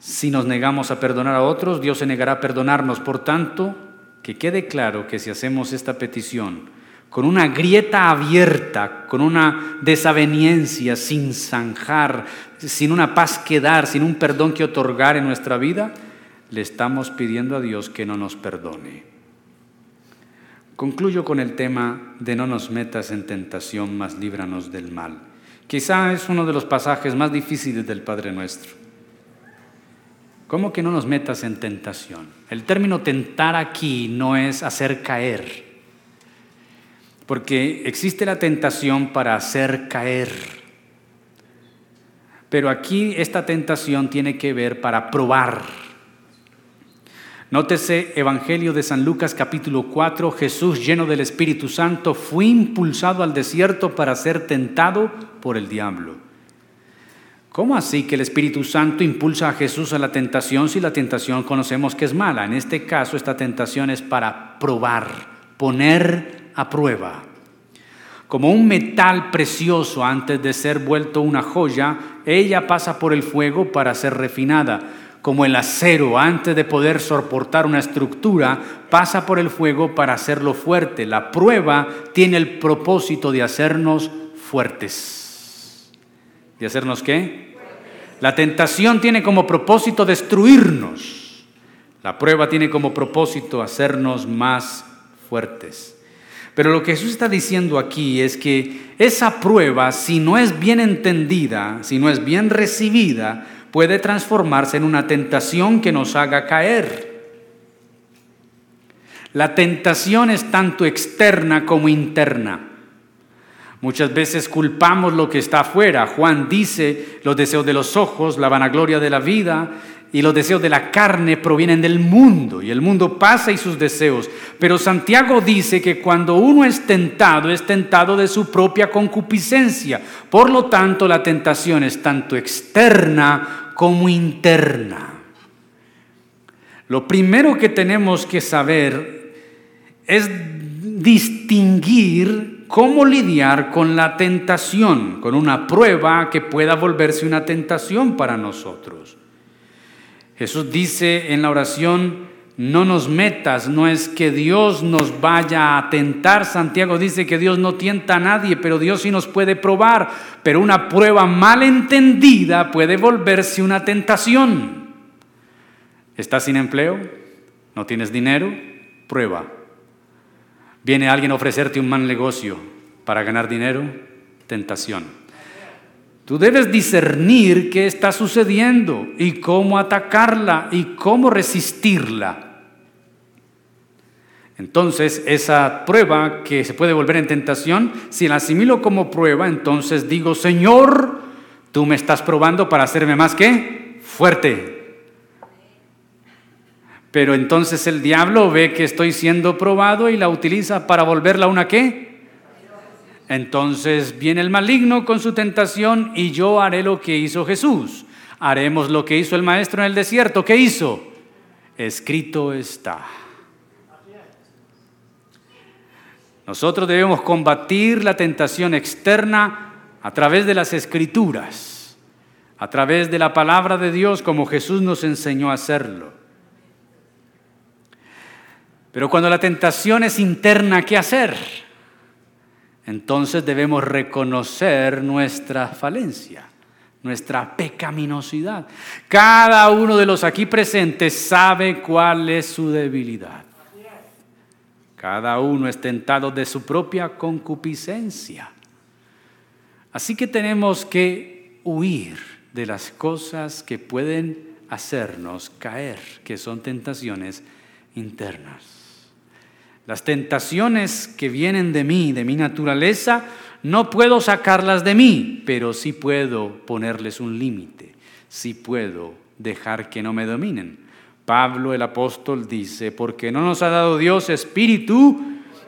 Si nos negamos a perdonar a otros, Dios se negará a perdonarnos. Por tanto, que quede claro que si hacemos esta petición con una grieta abierta, con una desaveniencia, sin zanjar, sin una paz que dar, sin un perdón que otorgar en nuestra vida, le estamos pidiendo a Dios que no nos perdone. Concluyo con el tema de no nos metas en tentación, mas líbranos del mal. Quizá es uno de los pasajes más difíciles del Padre Nuestro. ¿Cómo que no nos metas en tentación? El término tentar aquí no es hacer caer, porque existe la tentación para hacer caer. Pero aquí esta tentación tiene que ver para probar Nótese Evangelio de San Lucas capítulo 4, Jesús lleno del Espíritu Santo fue impulsado al desierto para ser tentado por el diablo. ¿Cómo así que el Espíritu Santo impulsa a Jesús a la tentación si la tentación conocemos que es mala? En este caso esta tentación es para probar, poner a prueba. Como un metal precioso antes de ser vuelto una joya, ella pasa por el fuego para ser refinada como el acero, antes de poder soportar una estructura, pasa por el fuego para hacerlo fuerte. La prueba tiene el propósito de hacernos fuertes. ¿De hacernos qué? La tentación tiene como propósito destruirnos. La prueba tiene como propósito hacernos más fuertes. Pero lo que Jesús está diciendo aquí es que esa prueba, si no es bien entendida, si no es bien recibida, puede transformarse en una tentación que nos haga caer. La tentación es tanto externa como interna. Muchas veces culpamos lo que está afuera. Juan dice, los deseos de los ojos, la vanagloria de la vida y los deseos de la carne provienen del mundo y el mundo pasa y sus deseos. Pero Santiago dice que cuando uno es tentado, es tentado de su propia concupiscencia. Por lo tanto, la tentación es tanto externa como interna. Lo primero que tenemos que saber es distinguir cómo lidiar con la tentación, con una prueba que pueda volverse una tentación para nosotros. Jesús dice en la oración, no nos metas, no es que Dios nos vaya a tentar. Santiago dice que Dios no tienta a nadie, pero Dios sí nos puede probar. Pero una prueba mal entendida puede volverse una tentación. ¿Estás sin empleo? ¿No tienes dinero? Prueba. ¿Viene alguien a ofrecerte un mal negocio para ganar dinero? Tentación. Tú debes discernir qué está sucediendo y cómo atacarla y cómo resistirla. Entonces, esa prueba que se puede volver en tentación, si la asimilo como prueba, entonces digo, Señor, tú me estás probando para hacerme más que fuerte. Pero entonces el diablo ve que estoy siendo probado y la utiliza para volverla una qué? Entonces viene el maligno con su tentación y yo haré lo que hizo Jesús. Haremos lo que hizo el maestro en el desierto. ¿Qué hizo? Escrito está. Nosotros debemos combatir la tentación externa a través de las escrituras, a través de la palabra de Dios como Jesús nos enseñó a hacerlo. Pero cuando la tentación es interna, ¿qué hacer? Entonces debemos reconocer nuestra falencia, nuestra pecaminosidad. Cada uno de los aquí presentes sabe cuál es su debilidad. Cada uno es tentado de su propia concupiscencia. Así que tenemos que huir de las cosas que pueden hacernos caer, que son tentaciones internas. Las tentaciones que vienen de mí, de mi naturaleza, no puedo sacarlas de mí, pero sí puedo ponerles un límite, sí puedo dejar que no me dominen. Pablo el apóstol dice, porque no nos ha dado Dios espíritu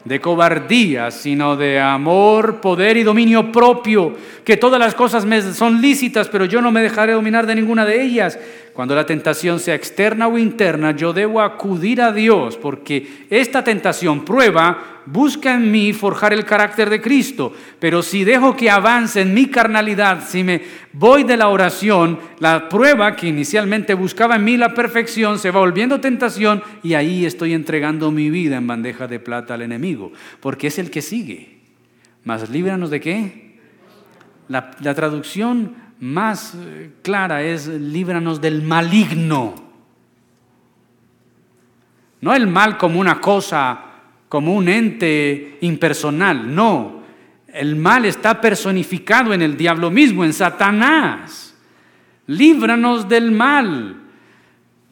de cobardía, sino de amor, poder y dominio propio, que todas las cosas me son lícitas, pero yo no me dejaré dominar de ninguna de ellas. Cuando la tentación sea externa o interna, yo debo acudir a Dios, porque esta tentación prueba busca en mí forjar el carácter de Cristo. Pero si dejo que avance en mi carnalidad, si me voy de la oración, la prueba que inicialmente buscaba en mí la perfección se va volviendo tentación y ahí estoy entregando mi vida en bandeja de plata al enemigo, porque es el que sigue. Mas líbranos de qué? La, la traducción más eh, clara es líbranos del maligno. No el mal como una cosa como un ente impersonal, no. El mal está personificado en el diablo mismo, en Satanás. Líbranos del mal.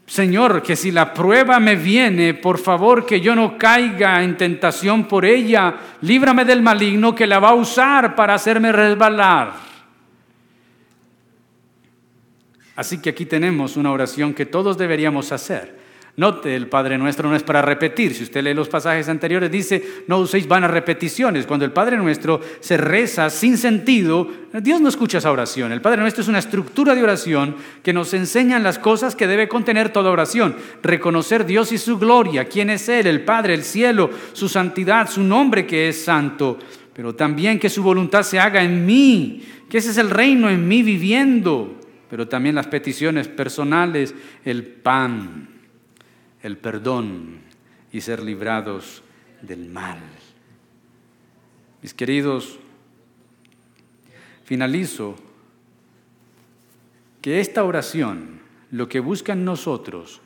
Señor, que si la prueba me viene, por favor que yo no caiga en tentación por ella, líbrame del maligno que la va a usar para hacerme resbalar. Así que aquí tenemos una oración que todos deberíamos hacer. Note, el Padre Nuestro no es para repetir. Si usted lee los pasajes anteriores, dice, no uséis vanas repeticiones. Cuando el Padre Nuestro se reza sin sentido, Dios no escucha esa oración. El Padre Nuestro es una estructura de oración que nos enseña las cosas que debe contener toda oración. Reconocer Dios y su gloria, quién es Él, el Padre, el cielo, su santidad, su nombre que es santo. Pero también que su voluntad se haga en mí, que ese es el reino en mí viviendo. Pero también las peticiones personales, el pan el perdón y ser librados del mal. Mis queridos, finalizo que esta oración lo que busca en nosotros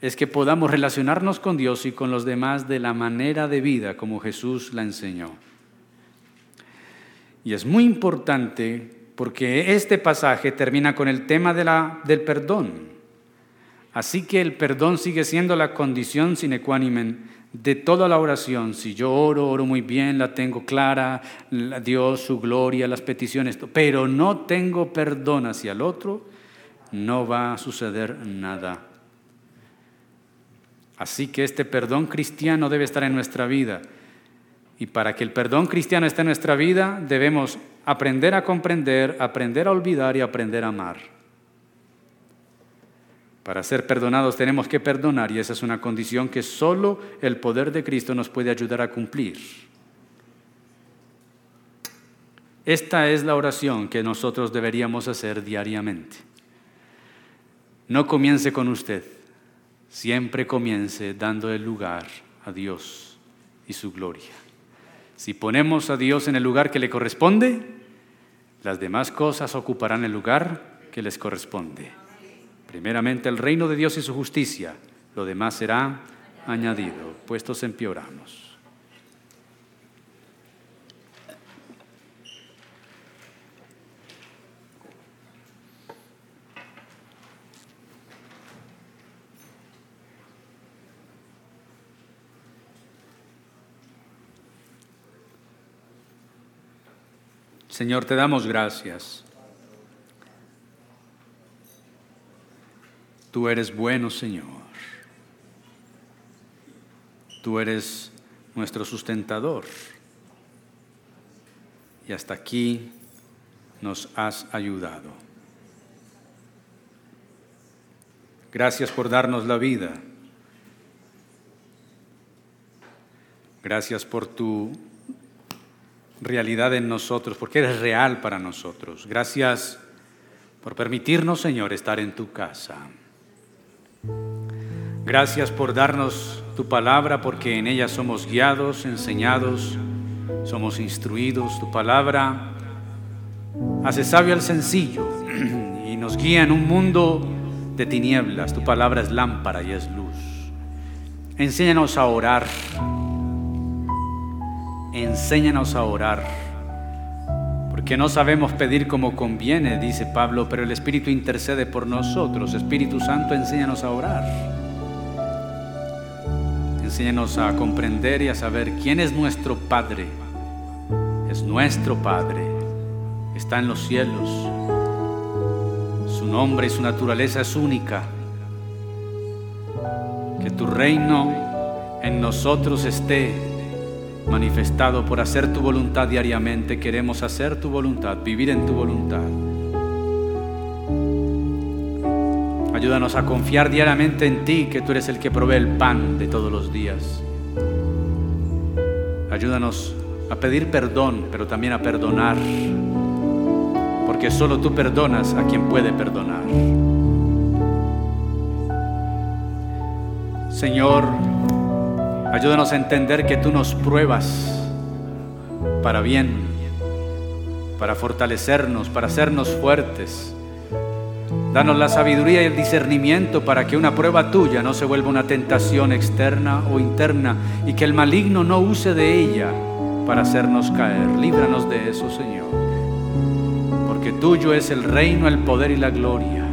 es que podamos relacionarnos con Dios y con los demás de la manera de vida como Jesús la enseñó. Y es muy importante porque este pasaje termina con el tema de la, del perdón. Así que el perdón sigue siendo la condición sine qua non de toda la oración. Si yo oro, oro muy bien, la tengo clara, Dios, su gloria, las peticiones, pero no tengo perdón hacia el otro, no va a suceder nada. Así que este perdón cristiano debe estar en nuestra vida. Y para que el perdón cristiano esté en nuestra vida, debemos aprender a comprender, aprender a olvidar y aprender a amar. Para ser perdonados tenemos que perdonar y esa es una condición que solo el poder de Cristo nos puede ayudar a cumplir. Esta es la oración que nosotros deberíamos hacer diariamente. No comience con usted, siempre comience dando el lugar a Dios y su gloria. Si ponemos a Dios en el lugar que le corresponde, las demás cosas ocuparán el lugar que les corresponde. Primeramente el reino de Dios y su justicia, lo demás será añadido. Puestos en pie Señor, te damos gracias Tú eres bueno, Señor. Tú eres nuestro sustentador. Y hasta aquí nos has ayudado. Gracias por darnos la vida. Gracias por tu realidad en nosotros, porque eres real para nosotros. Gracias por permitirnos, Señor, estar en tu casa. Gracias por darnos tu palabra, porque en ella somos guiados, enseñados, somos instruidos. Tu palabra hace sabio al sencillo (clears throat) y nos guía en un mundo de tinieblas. Tu palabra es lámpara y es luz. Enséñanos a orar. Enséñanos a orar. Porque no sabemos pedir como conviene, dice Pablo, pero el Espíritu intercede por nosotros. Espíritu Santo, enséñanos a orar. Enséñanos a comprender y a saber quién es nuestro Padre. Es nuestro Padre. Está en los cielos. Su nombre y su naturaleza es única. Que tu reino en nosotros esté manifestado por hacer tu voluntad diariamente. Queremos hacer tu voluntad, vivir en tu voluntad. Ayúdanos a confiar diariamente en ti, que tú eres el que provee el pan de todos los días. Ayúdanos a pedir perdón, pero también a perdonar, porque solo tú perdonas a quien puede perdonar. Señor, ayúdanos a entender que tú nos pruebas para bien, para fortalecernos, para hacernos fuertes Danos la sabiduría y el discernimiento para que una prueba tuya no se vuelva una tentación externa o interna y que el maligno no use de ella para hacernos caer. Líbranos de eso, Señor. Porque tuyo es el reino, el poder y la gloria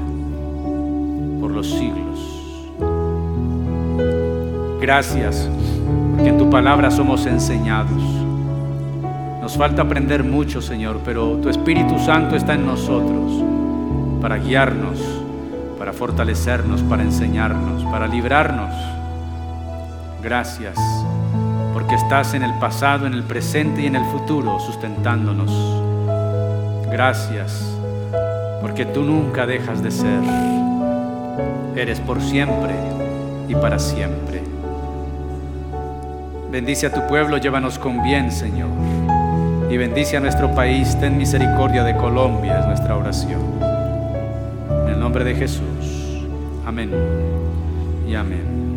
por los siglos. Gracias, porque en tu palabra somos enseñados. Nos falta aprender mucho, Señor, pero tu Espíritu Santo está en nosotros para guiarnos, para fortalecernos, para enseñarnos, para librarnos. Gracias, porque estás en el pasado, en el presente y en el futuro sustentándonos. Gracias, porque tú nunca dejas de ser. Eres por siempre y para siempre. Bendice a tu pueblo, llévanos con bien, Señor. Y bendice a nuestro país, ten misericordia de Colombia, es nuestra oración nombre de Jesús. Amén y amén.